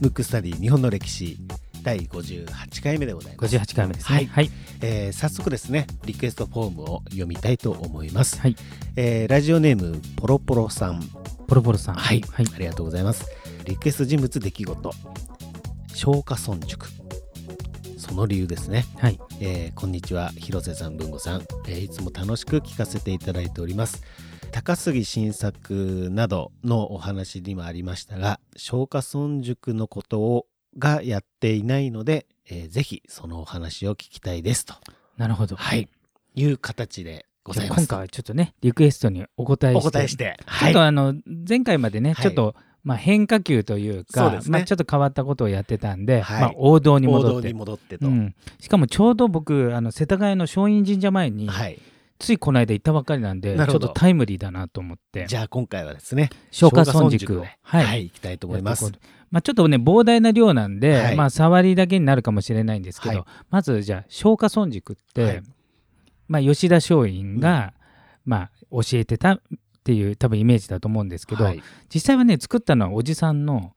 ムックスタディ日本の歴史第58回目でございます。58回目ですね。はいはい。えー早速ですね、リクエストフォームを読みたいと思います。はい。えーラジオネームポロポロさん。ポロポロさん。はい、はい。ありがとうございます。リクエスト人物出来事。松下村塾。その理由ですね。はい。えーこんにちは広瀬さん文吾さん、えーいつも楽しく聞かせていただいております高杉晋作などのお話にもありましたが松下村塾のことをがやっていないので、えーぜひそのお話を聞きたいですと。なるほど。はい。いう形でございます。今回はちょっとね、リクエストにお答えして。お答えしてちょはいっとあの、前回までね、はい。ちょっと、まあ、変化球というかね。まあ、ちょっと変わったことをやってたんで、はい。まあ、王道に王戻って。道に戻ってと、うん、しかもちょうど僕あの世田谷の松陰神社前に、はいついこの間行ったばっかりなんでちょっとタイムリーだなと思って。じゃあ今回はですね松下村塾を。ではい。はい、行きたいと思います。まあ、ちょっとね膨大な量なんで、はい。まあ、触りだけになるかもしれないんですけど、はい。まずじゃあ松下村塾って、はい。まあ、吉田松陰が、まあ、教えてたっていう多分イメージだと思うんですけど、はい。実際はね作ったのはおじさんの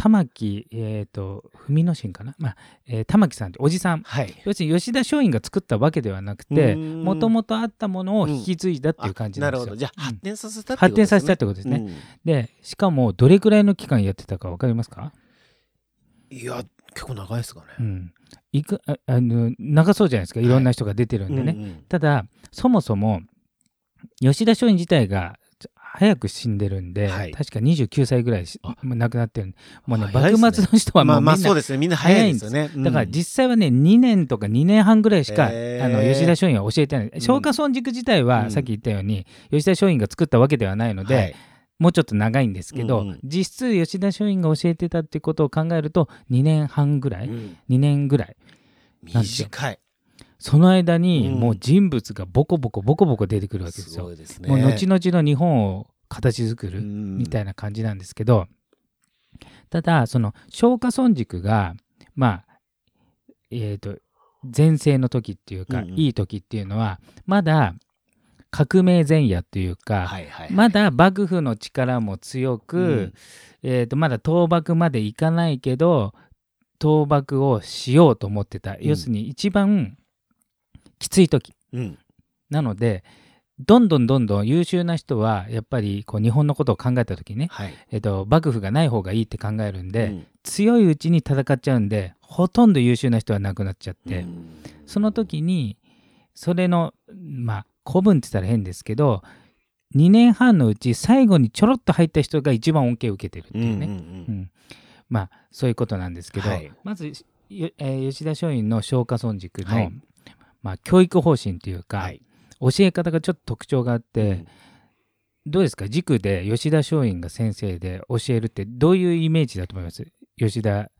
玉木、えー、と文之進かな、まあえー玉木さんっておじさん。はい。要するに吉田松陰が作ったわけではなくてもともとあったものを引き継いだっていう感じなんですよ。あなるほど。じゃあうん。発展させたってこと発展させたっでてことですね。すね、でしかもどれくらいの期間やってたか分かりますか、うんいや結構長いですかね。うん、いくああの長そうじゃないですか。いろんな人が出てるんでね。うんうん。ただそもそも吉田松陰自体が早く死んでるんで、はい。確か29歳ぐらい亡くなってるもうねね。幕末の人はもまあうみんな、まあそうですね。みんな早いですよね。だからうん。実際はね2年とか2年半ぐらいしか、あの吉田松陰は教えてない。ん。松下村塾自体は、うん。さっき言ったように吉田松陰が作ったわけではないので、はい。もうちょっと長いんですけど、うんうん。実質吉田松陰が教えてたってことを考えると2年半ぐらい、うん。2年ぐらい短いその間にうん。もう人物がボコボコボコボコ出てくるわけですすよ。ごいですね。もう後々の日本を形作るみたいなな感じなんですけど、ただその松下村塾がまあえっ、と全盛の時っていうか、うんうん。いい時っていうのはまだ革命前夜というか、はいはいまだ幕府の力も強く、うん。えー、とまだ倒幕までいかないけど倒幕をしようと思ってた、要するに一番きつい時。うん。なのでどんどんどんどん優秀な人はやっぱりこう日本のことを考えた時ね、はい。えー、と幕府がない方がいいって考えるんで、うん。強いうちに戦っちゃうんでほとんど優秀な人は亡くなっちゃって、うん。その時にそれのまあ古文って言ったら変ですけど2年半のうち最後にちょろっと入った人が一番恩恵を受けてるっていうね、うんうん。うん。まあそういうことなんですけど、はい。まず、よえー吉田松陰の松下村塾の、はいまあ、教育方針というか、はい。教え方がちょっと特徴があって、うん。どうですか？塾で吉田松陰が先生で教えるってどういうイメージだと思います？吉田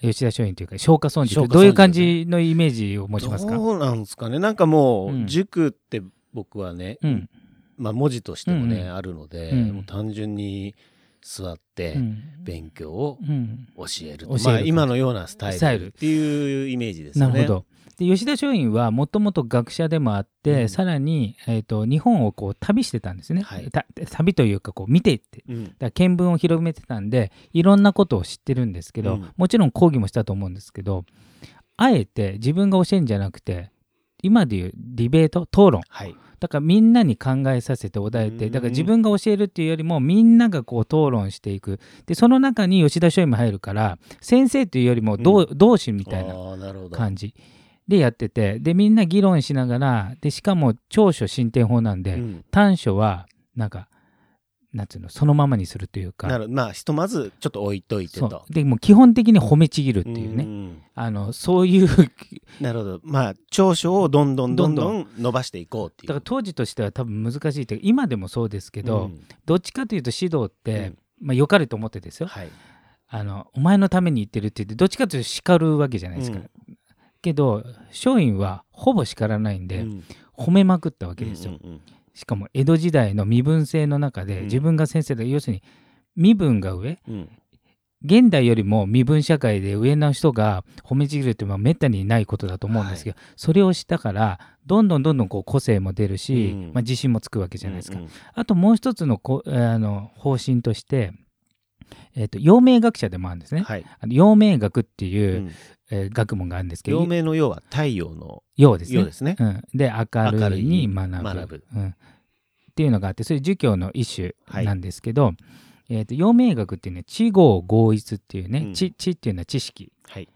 吉田松陰というか松下村塾どういう感じのイメージを持ちますか？どうなんですかね？なんかもうん。う塾って僕はねうん。まあ文字としてもねあるのでうん。もう単純に座ってうん。勉強をうん。教える今のようなスタイル。っていうイメージですよね。なるほど。で吉田松陰はもともと学者でもあって、うん。さらに、えー、と日本をこう旅してたんですね、はい。た旅というかこう見ていって。うん。だ見聞を広めてたんでいろんなことを知ってるんですけど、うん。もちろん講義もしたと思うんですけどあえて自分が教えるんじゃなくて今でいうディベート討論。はいだからみんなに考えさせてお題ってうん。だから自分が教えるっていうよりもみんながこう討論していく。でその中に吉田松陰も入るから先生っていうよりも同,、同志みたいな感じでやっててでみんな議論しながらでしかも長所進展法なんで、うん。短所はなんかなんていうのそのままにするというか。なるまあひとまずちょっと置いといてそとう。でもう基本的に褒めちぎるっていうね、んあのそういうだ かなるほど。まあ長所をどんどんどんどどん伸ばしていこうっていう。ら当時としては多分難しいっていうか今でもそうですけど、うん。どっちかというと指導って、うん。まあ、良かれと思ってですよ。はい。あのお前のために言ってるって言ってどっちかというと叱るわけじゃないですか、うん。けど松陰はほぼ叱らないんで、うん。褒めまくったわけですよ、うんうんうんしかも江戸時代の身分制の中で、うん。自分が先生で要するに身分が上。うん。現代よりも身分社会で上の人が褒めちぎるってまあめったにないことだと思うんですけど、それをしたからどんどんどんどんこう個性も出るし、うん。まあ、自信もつくわけじゃないですか。うんうん。あともう一つのこあの方針として、えー、と陽明学者でもあるんですね。はい。陽明学っていう、うんえー学問があるんですけど陽明の陽は太陽の陽ですね。陽ですね。うん、で明るいにに学ぶ。うん、っていうのがあってそれ儒教の一種なんですけど、えー、と陽明学っていうね知合合一っていうね、うん。知知っていうのは知識。はい。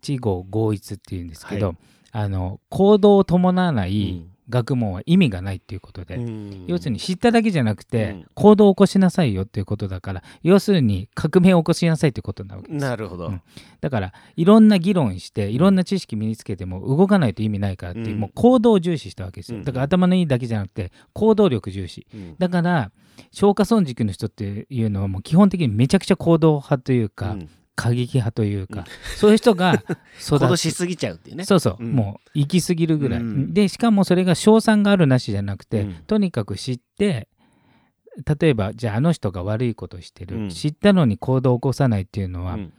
知合合一っていうんですけど、はい。あの行動を伴わないうん学問は意味がないっていうことで、うん。要するに知っただけじゃなくて、うん。行動を起こしなさいよっていうことだから要するに革命を起こしなさいってことなわけです。なるほど。うん。だからいろんな議論していろんな知識身につけても動かないと意味ないからっていう、うん。もう行動を重視したわけですよ。うん。だから頭のいいだけじゃなくて行動力重視。うん。だから消化損軸の人っていうのはもう基本的にめちゃくちゃ行動派というか、うん過激派というか、うん。そういう人が 育行しすぎちゃうっていうね。そうそう、うん。もう行き過ぎるぐらい、うん。でしかもそれが賞賛があるなしじゃなくて、うん。とにかく知って例えばじゃああの人が悪いことしてる、うん。知ったのに行動を起こさないっていうのは、うん。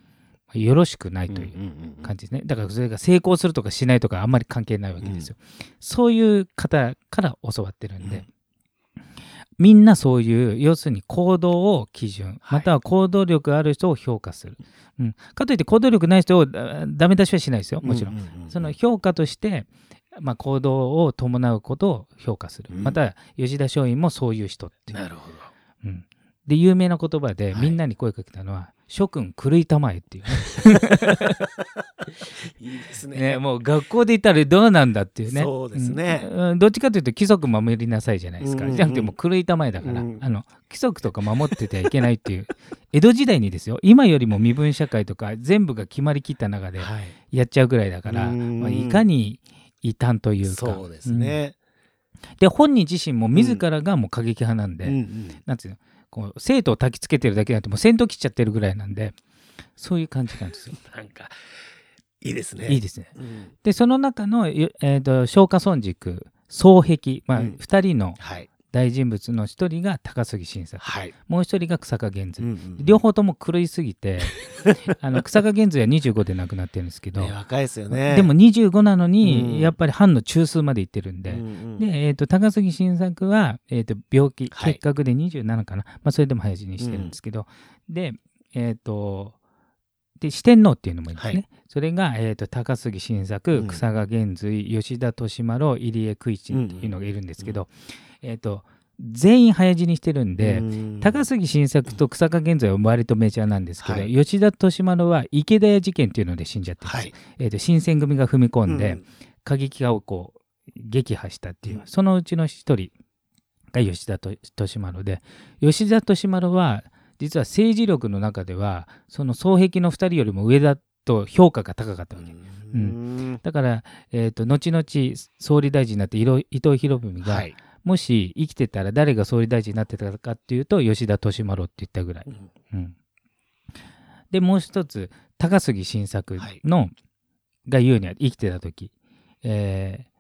よろしくないという感じですね。だからそれが成功するとかしないとかあんまり関係ないわけですよ、そういう方から教わってるんで、うんみんなそういう要するに行動を基準はい。または行動力ある人を評価する、うん、かといって行動力ない人をあダメ出しはしないですよ。もちろん、うううその評価として、まあ、行動を伴うことを評価する、うん。また吉田松陰もそういう人っていう、なるほど。うん、で有名な言葉ではい。みんなに声かけたのは「諸君狂いたまえ」っていう。ね いいですね、ね。もう学校で言ったらどうなんだっていうね。そうですね。うん。うん。どっちかというと規則守りなさいじゃないですか、うんうんじゃなくてもう狂いたまえだから、うん。あの規則とか守っててはいけないっていう。江戸時代にですよ。今よりも身分社会とか全部が決まりきった中ではい。やっちゃうぐらいだから、うん。まあ、いかに異端というか。そうですね。うん。で本人自身も自らがもう過激派なんで、うんうん。なんていうの？こう生徒を焚きつけてるだけなんてもう戦闘機っちゃってるぐらいなんでそういう感じなんですよ。なんか、いいですね。いいですね。うんでその中の、よえー、と松下村塾双璧、まあうん2人のはい。大人物の1人が高杉晋作。はい。もう1人が草加源瑞、うんうん両方とも狂いすぎて あの草加源瑞は25で亡くなってるんですけど、ね若いですよね。でも25なのうん。にやっぱり藩の中枢まで行ってるんで。うんうん。で、えー、と高杉晋作は、えー、と病気はい。結核で27かな、まあ、それでも早死にしてるんですけど、でえっ、とで四天王っていうのもいいんですね、はい。それが、えー、と高杉晋う作ん。草賀源瑞吉田利丸入江久一っていうのがいるんですけど、えっ、と全員早死にしてるんで、うん。高杉晋作と草賀源瑞は割とメジャーなんですけど、はい。吉田利丸は池田屋事件っていうので死んじゃってるんです、はい。えー、と新選組が踏み込んで、うん。過激派をこう撃破したっていう、うん。そのうちの一人が吉田と利丸で吉田利丸は実は政治力の中ではその双璧の2人よりも上だと評価が高かったわけ、うん。だから、えー、と後々総理大臣になって伊藤伊藤博文が、はい。もし生きてたら誰が総理大臣になってたかっていうと吉田利丸って言ったぐらい、うん。うん。でもう一つ高杉晋作の、が言うには生きてた時、えー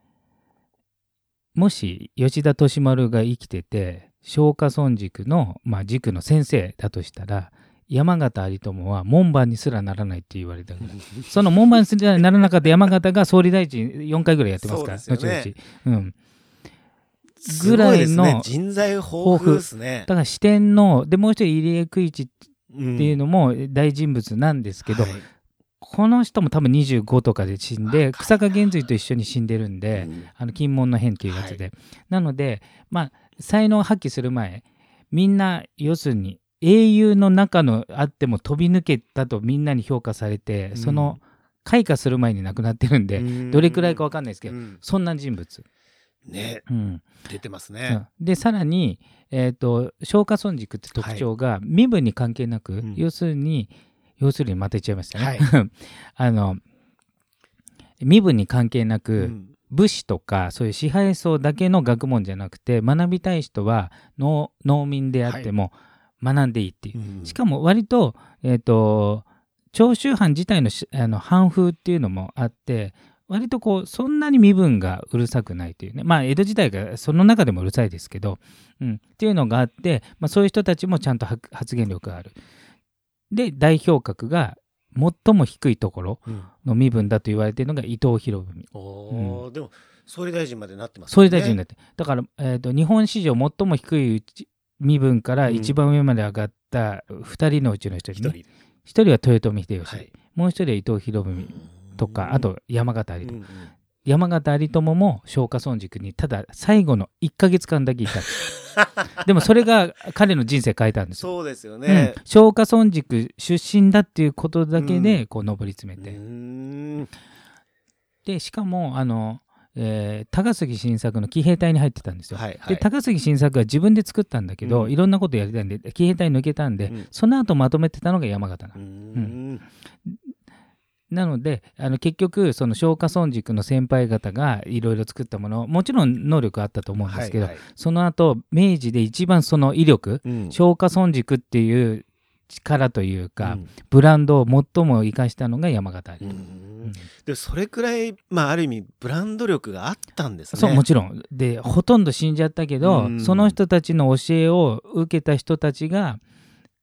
もし吉田利丸が生きてて松下村塾の、まあ、塾の先生だとしたら山形有朋は門番にすらならないって言われたぐら。い その門番にすらならなかった山形が総理大臣4回ぐらいやってますから、後々、うん、ぐらいの人材豊富ですね。だ。から四天王でもう一人入江久一っっていうのも大人物なんですけど、はいこの人も多分25とかで死んで草加源瑞と一緒に死んでるんで、うん。あの金門の変っていうやつで、なのでまあ才能を発揮する前みんな要するに英雄の中のあっても飛び抜けたとみんなに評価されて、うん。その開花する前に亡くなってるんで、うん。どれくらいか分かんないですけど、うん。そんな人物。ね。うん。出てますうね。ん。でさらに、えー、と松下村塾って特徴が身分に関係なく、うん。要するに要するにまた言っちゃいましたね、はい。あの身分に関係なく、うん。武士とかそういう支配層だけの学問じゃなくて学びたい人は農農民であっても学んでいいっていう、うん。しかも割と,、えー、と長州藩自体のしあの藩風っていうのもあって割とこうそんなに身分がうるさくないというね。まあ江戸時代がその中でもうるさいですけど、うん、っていうのがあって、まあ、そういう人たちもちゃんと発発言力がある。で代表格が最も低いところうん。の身分だと言われているのが伊藤博文。おーでも総理大臣までなってます総理大臣になっってだから、えー、と日本史上最も低い身分から一番上まで上がった2人のうちの1人一ね、人。一人は豊臣秀吉、はい。もう一人は伊藤博文とか、あと山形有朋、うんうん山形有朋も松下村塾にただ最後の1ヶ月間だけいた。でもそれが彼の人生変えたんです。よ。そうですようん。ね、松下村塾出身だっていうことだけうでこう上り詰めうて、ーん。でしかもあの、えー高杉晋作の騎兵隊に入ってたんですよ。はいはい。で高杉晋作は自分で作ったんだけど、うん。いろんなことやりたいんで騎兵隊抜けたんで、うん。その後まとめてたのが山形なうんなのであの結局その松下村塾の先輩方がいろいろ作ったものもちろん能力あったと思うんですけど、はいはい。その後明治で一番その威力うん。松下村塾っていう力というか、うん。ブランドを最も生かしたのが山形有う朋、ん。でそれくらい、まあ、ある意味ブランド力があったんですね。そうもちろん。でほとんど死んじゃったけど、うん。その人たちの教えを受けた人たちが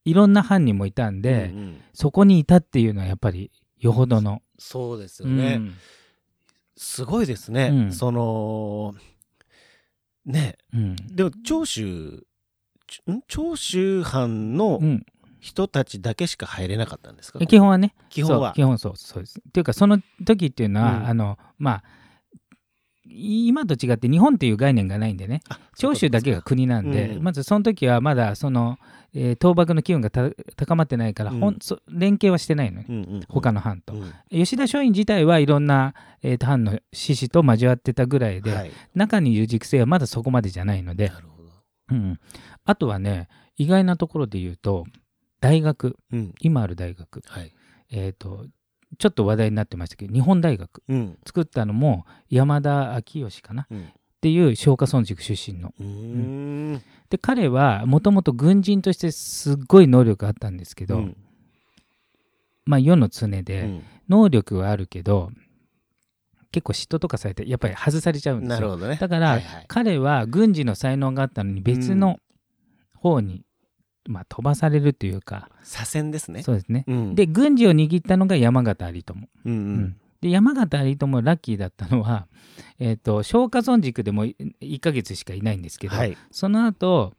いろんな藩にもいたんで、うんうん。そこにいたっていうのはやっぱりよほどの。そうですよね、うん。すごいですね、うん。そのね。うん。でも長州長州藩のうん。人たちだけしか入れなかったんですか、基本はね。基本は。基本そうそうです。っていうかその時っていうのは、うん。あのまあ今と違って日本っていう概念がないんでね。あ長州だけが国なんで、うん。まずその時はまだその、えー倒幕の機運がた高まってないから、うん。そ連携はしてないのね、うんうんうん。他の藩と、うん。吉田松陰自体はいろんな、えーと藩の志士と交わってたぐらいで、はい、中にいる軸性はまだそこまでじゃないので。な、るほど、うん、あとはね意外なところで言うと大学。うん。今ある大学、はい。えー、とちょっと話題になってましたけど日本大学。うん。作ったのも山田昭義かな。っうん。ていう松下村塾出身の。うーん。で彼はもともと軍人としてすっごい能力があったんですけど、うん。まあ世の常うでん。能力はあるけど結構嫉妬とかされてやっぱり外されちゃうんですよ。なるほどね。だから、はいはい。彼は軍事の才能があったのに別の方に、まあ、飛ばされるというか。左遷ですね。そうですね。うん。で軍事を握ったのが山形有朋。うんううん。んで山形有朋ラッキーだったのは、えー、と松下村塾でも1ヶ月しかいないんですけど、はい。その後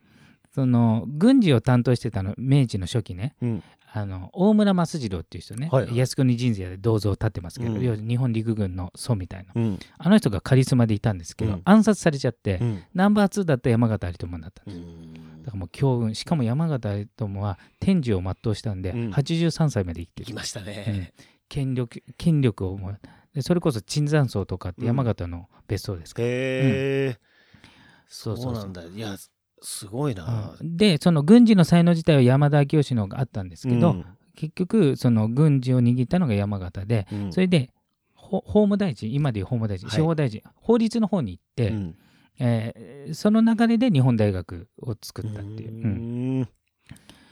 その軍事を担当してたの明治の初期ね。うん。あの大村益次郎っていう人ね、はいはい。靖国神社で銅像を建ってますけど、うん。要は日本陸軍の祖みたいな。うん。あの人がカリスマでいたんですけど、うん。暗殺されちゃって、うん。ナンバー2だった山形有朋になったんです、うんだからもう強運しかも山形有朋は天寿を全うしたんで、うん。83歳まで生きてきましたね。権力権力をもうでそれこそ椿山荘とかって山形の別荘ですから、へえ。そそうそう。なんだ。いやすごいな。うん。でその軍事の才能自体は山田明義の方があったんですけど、うん。結局その軍事を握ったのが山形で、うん。それでほ法務大臣今でいう法務大臣はい。司法大臣、法律の方に行って、うんえーその流れで日本大学を作ったっていう。うん。うん。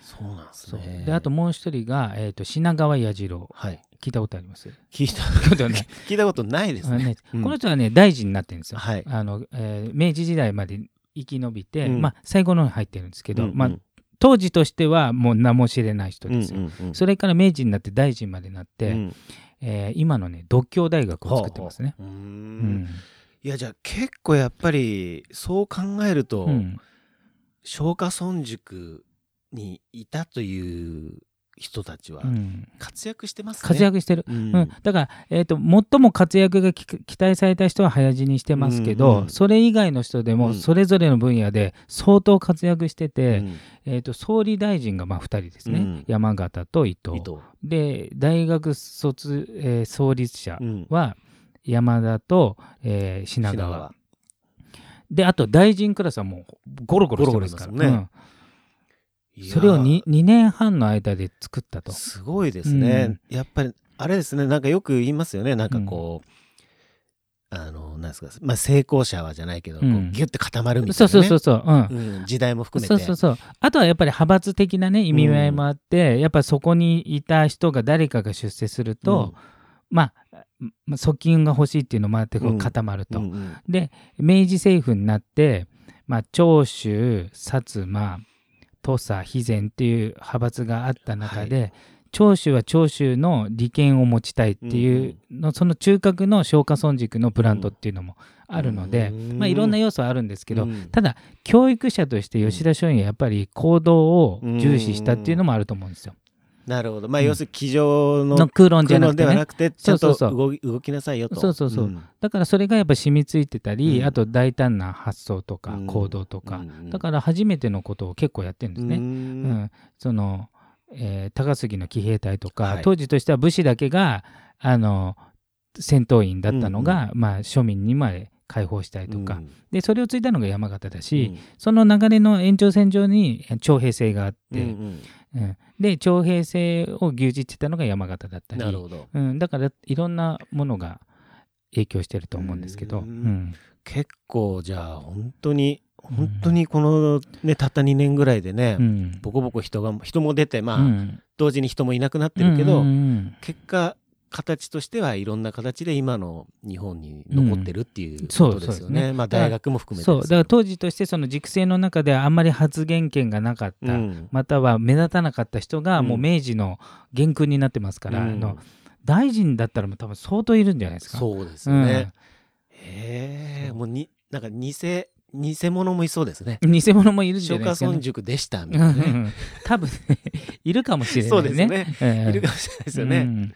そうなんですね。であともう一人が、えー、と品川彌次郎。はい。聞いたことあります？聞いた。ことない 聞いたことないですね。ねうん。この人はね大臣になってるんですよ。はい。あのえー明治時代まで生き延びて、うん。まあ、最後の方に入ってるんですけど、うんうん。まあ、当時としてはもう名も知れない人うんですよ。うんうんそれから明治になって大臣までなって、うん。えー今のね独協大学を作ってますね。うーう。ん。んいやじゃあ結構やっぱりそう考えると、うん。松下村塾にいたという人たちはうん。活躍してますね。活躍してる、うん。うん。だから、えー、と最も活躍がき期待された人は早死にしてますけど、うんうん。それ以外の人でうん。もそれぞれの分野で相当活躍してて、うん。えー、と総理大臣がまあ2人ですね、うん。山形と伊藤。で大学卒、えー創立者うん。は山田と、えー品川。であと大臣クラスはもうゴロゴロしてますから。ゴロゴロいますもんね。うん。それを 2, 2年半の間で作ったと。すごいですね、やっぱりあれですね。なんかよく言いますよね。なんかこう、あのなんですかまあ成功者はじゃないけど、こううんギュッて固まるみたいな、ね、そうそうそうそう、うん。うん、時代も含めて。そうそうそう。あとはやっぱり派閥的なね意味合いもあって、やっぱそこにいた人が誰かが出世すると、まあまあ側近が欲しいっていうのもあって固まると、うんうん。で明治政府になって、まあ、長州薩摩土佐肥前っていう派閥があった中で、長州は長州の利権を持ちたいっていうの、その中核の松下村塾のブランドっていうのもあるので、まあ、いろんな要素はあるんですけど、ただ教育者として吉田松陰はやっぱり行動を重視したっていうのもあると思うんですよ。なるほど、まあ、要するに机上の,、の空論じゃなくて、ね、なくてちゃんと動動きなさいよと。そうそうそう、うん、だからそれがやっぱ染みついてたり、うん、あと大胆な発想とか行動とか、うん、だから初めてのことを結構やってるんですね。うん。そのえー、高杉の騎兵隊とか、はい、当時としては武士だけがあの戦闘員だったのが、まあ、庶民にまで解放したりとか、でそれをついたのが山形だし、その流れの延長線上に徴兵制があって、うんで徴兵制を牛耳ってたのが山形だったり。なるほど、うん、だからいろんなものが影響してると思うんですけど、うん、結構じゃあ本当に本当にこの、ね、たった2年ぐらいでね、うん、ボコボコ人が人も出てまあ、うん、同時に人もいなくなってるけど、うんうんうん、結果形としてはいろんな形で今の日本に残ってるっていうことですよね。うん、まあ大学も含めてそうだから当時としてその軸性の中であんまり発言権がなかった、うん、または目立たなかった人がもう明治の元勲になってますから、うん、あの大臣だったらもう多分相当いるんじゃないですか。そうですよね。へえもうになんか偽偽物もいそうですね。偽物もいるんじゃないですか、ね。村塾でしたみたいなね。多分、ね、いるかもしれないね。そうですね。えー、いるかもしれないですよね。うん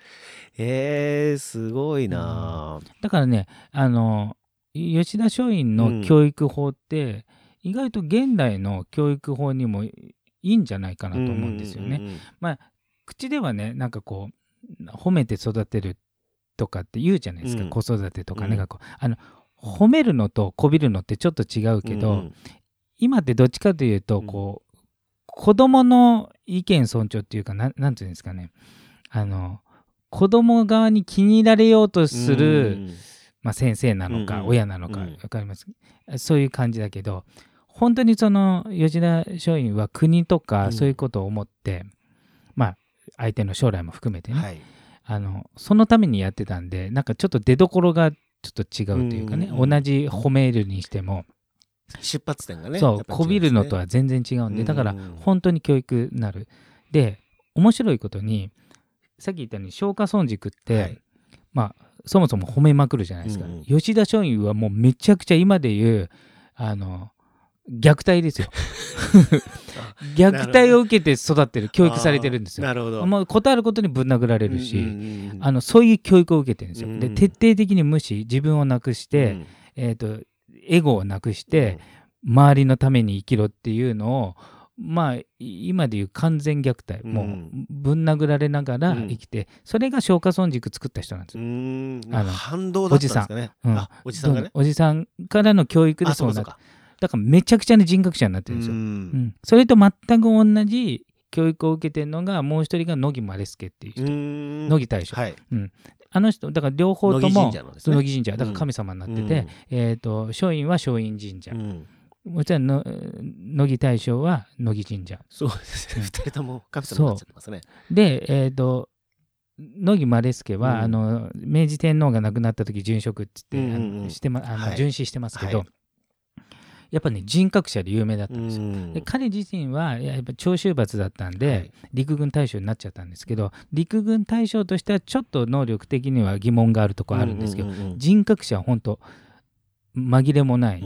えー、すごいな、うん、だからねあの吉田松陰の教育法って、うん、意外と現代の教育法にもいいんじゃないかなと思うんですよね。まあ口ではねなんかこう褒めて育てるとかって言うじゃないですか、うん、子育てとかね、うん、あの褒めるのとこびるのってちょっと違うけど、うん、今ってどっちかというとこう、うん、子供の意見尊重っていうかななんていうんですかね。あの子供側に気に入られようとする、まあ、先生なのか親なのか分かります、そういう感じだけど本当にその吉田松陰は国とかそういうことを思って、まあ相手の将来も含めてね、はい、あのそのためにやってたんでなんかちょっと出どころがちょっと違うというかね、同じ褒めるにしても出発点がねそうこびるのとは全然違うんで、だから本当に教育になる。で面白いことにさっき言ったように松下村塾って、はい、まあそもそも褒めまくるじゃないですか、うんうん、吉田松陰はもうめちゃくちゃ今で言うあの虐待ですよ。虐待を受けて育ってる教育されてるんですよ。なるほど。もう断ることにぶん殴られるし、うんうんうん、あのそういう教育を受けてるんですよ。うんうん、で徹底的に無視自分をなくして、うん、えーと、エゴをなくして、うん、周りのために生きろっていうのをまあ今でいう完全虐待、うん、もうぶん殴られながら生きて、うん、それが消化村塾作った人なんですよ。あの反動だったんですかね。おじさん。おじさんからの教育でそうなっただからめちゃくちゃな人格者になってるんですよ。うん、それと全く同じ教育を受けてるのがもう一人が野木マレスケっていう人。野木大将、はい。うん、あの人だから両方とも野木神社、ね、神社。だから神様になってて、うん、えーと、松陰は松陰神社、うんもちろんの乃木大将は乃木神社。そうですね。二人とも神様になっちゃってますね。で、えっ、ー、と、乃木丸助は、うん、あの明治天皇が亡くなった時殉職って言って、うんうん、してまあの、はい、殉死してますけど、はい、やっぱね人格者で有名だったんですよ。うん、で彼自身はやっぱ長州閥だったんで、はい、陸軍大将になっちゃったんですけど陸軍大将としてはちょっと能力的には疑問があるところあるんですけど、うんうんうん、人格者は本当紛れもない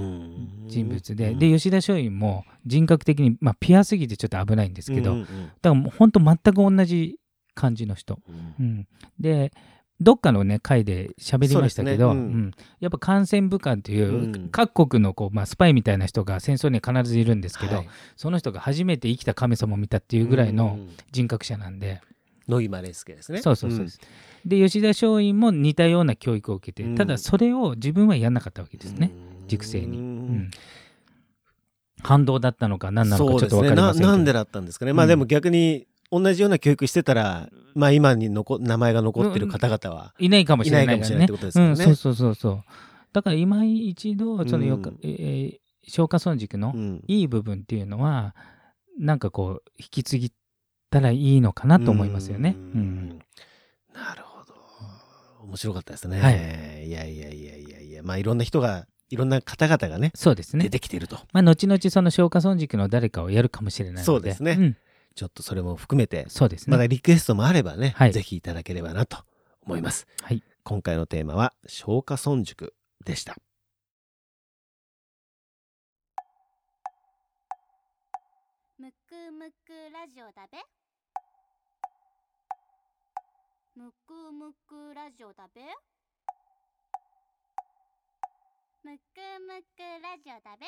人物で、で吉田松陰も人格的に、まあ、ピュアすぎてちょっと危ないんですけど、だからもう本当全く同じ感じの人、うん、でどっかのね回で喋りましたけど、ね。うん、やっぱ感染武漢っていう各国のこう、まあ、スパイみたいな人が戦争に必ずいるんですけど、はい、その人が初めて生きた神様を見たっていうぐらいの人格者なんで。野木マレスケですね。そうそうそうです。うん、で吉田松陰も似たような教育を受けて、ただそれを自分はやらなかったわけですね、塾生に。うん。反動だったのか何なのかちょっと分かりませんけど、ね、なんでだったんですかね、まあでも逆に同じような教育してたら、まあ今に残名前が残ってる方々は、いないかもしれない、ね、いないかもしれないってことですね、うん、そうそうそうそう。だから今一度そのよく、うん、えー、消化村塾のいい部分っていうのは、うん、なんかこう引き継ぎたらいいのかなと思いますよね。うん、なるほど。面白かったですね。はい、いやいやいやいやいや、まあいろんな人がいろんな方々がねそうですね出。てきていると、まあ、後々その消化村塾の誰かをやるかもしれないので。そうですねんちょっとそれも含めてそうですね。まだリクエストもあればね、はいぜひいただければなと思いますはい。今回のテーマは消化村塾でしたむくむくラジオだべむくむくラジオだべ？むくむくラジオだべ？